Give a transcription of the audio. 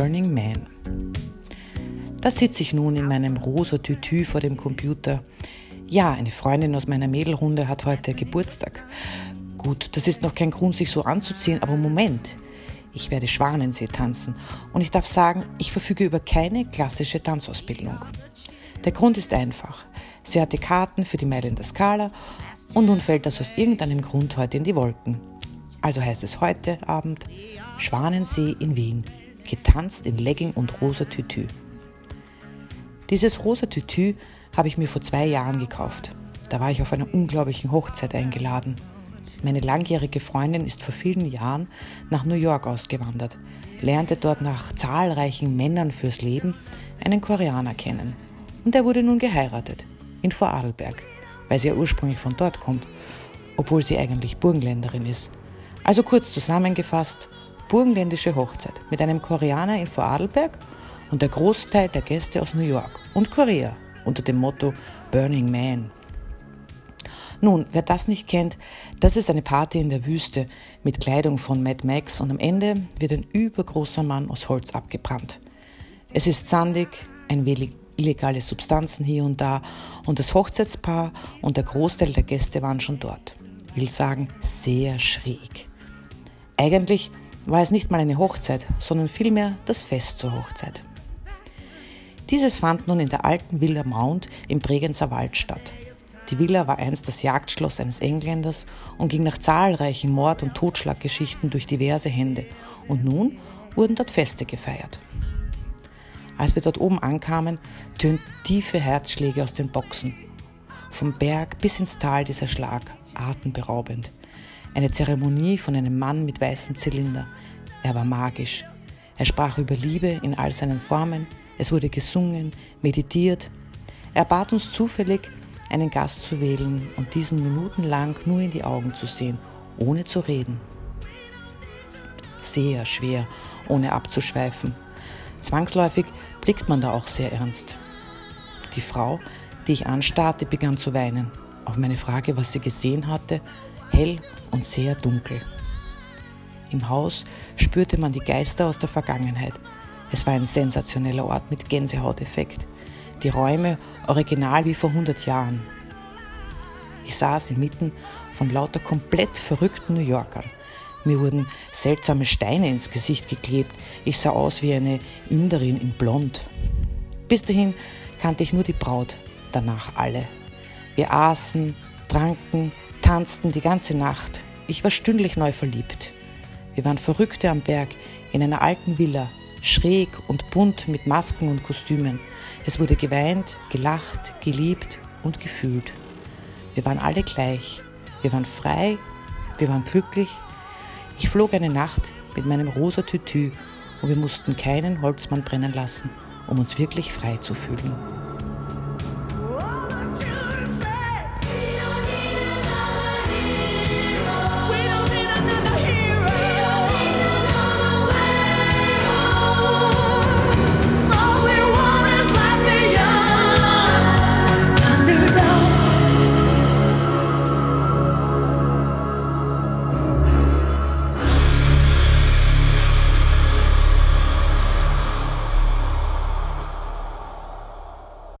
Burning Man. Da sitze ich nun in meinem rosa Tütü vor dem Computer. Ja, eine Freundin aus meiner Mädelrunde hat heute Geburtstag. Gut, das ist noch kein Grund, sich so anzuziehen, aber Moment. Ich werde Schwanensee tanzen und ich darf sagen, ich verfüge über keine klassische Tanzausbildung. Der Grund ist einfach. Sie hatte Karten für die Mailänder Skala und nun fällt das aus irgendeinem Grund heute in die Wolken. Also heißt es heute Abend Schwanensee in Wien, getanzt in Legging und rosa Tütü. Dieses rosa Tütü habe ich mir vor zwei Jahren gekauft. Da war ich auf einer unglaublichen Hochzeit eingeladen. Meine langjährige Freundin ist vor vielen Jahren nach New York ausgewandert, lernte dort nach zahlreichen Männern fürs Leben einen Koreaner kennen. Und er wurde nun geheiratet, in Vorarlberg, weil sie ja ursprünglich von dort kommt, obwohl sie eigentlich Burgenländerin ist. Also kurz zusammengefasst, burgenländische Hochzeit mit einem Koreaner in Vorarlberg und der Großteil der Gäste aus New York und Korea unter dem Motto Burning Man. Nun, wer das nicht kennt, das ist eine Party in der Wüste mit Kleidung von Mad Max und am Ende wird ein übergroßer Mann aus Holz abgebrannt. Es ist sandig, ein wenig illegale Substanzen hier und da und das Hochzeitspaar und der Großteil der Gäste waren schon dort. Ich will sagen, sehr schräg. Eigentlich war es nicht mal eine Hochzeit, sondern vielmehr das Fest zur Hochzeit. Dieses fand nun in der alten Villa Mount im Bregenzer Wald statt. Die Villa war einst das Jagdschloss eines Engländers und ging nach zahlreichen Mord- und Totschlaggeschichten durch diverse Hände. Und nun wurden dort Feste gefeiert. Als wir dort oben ankamen, tönten tiefe Herzschläge aus den Boxen. Vom Berg bis ins Tal dieser Schlag, atemberaubend. Eine Zeremonie von einem Mann mit weißem Zylinder. Er war magisch. Er sprach über Liebe in all seinen Formen. Es wurde gesungen, meditiert. Er bat uns zufällig, einen Gast zu wählen und diesen minutenlang nur in die Augen zu sehen, ohne zu reden. Sehr schwer, ohne abzuschweifen. Zwangsläufig blickt man da auch sehr ernst. Die Frau, die ich anstarrte, begann zu weinen. Auf meine Frage, was sie gesehen hatte, hell und sehr dunkel. Im Haus spürte man die Geister aus der Vergangenheit. Es war ein sensationeller Ort mit Gänsehauteffekt die Räume original wie vor 100 Jahren. Ich saß inmitten von lauter komplett verrückten New Yorkern. Mir wurden seltsame Steine ins Gesicht geklebt. Ich sah aus wie eine Inderin in Blond. Bis dahin kannte ich nur die Braut, danach alle. Wir aßen, tranken, tanzten die ganze Nacht. Ich war stündlich neu verliebt. Wir waren Verrückte am Berg in einer alten Villa, schräg und bunt mit Masken und Kostümen. Es wurde geweint, gelacht, geliebt und gefühlt. Wir waren alle gleich. Wir waren frei, wir waren glücklich. Ich flog eine Nacht mit meinem rosa Tütü und wir mussten keinen Holzmann brennen lassen, um uns wirklich frei zu fühlen.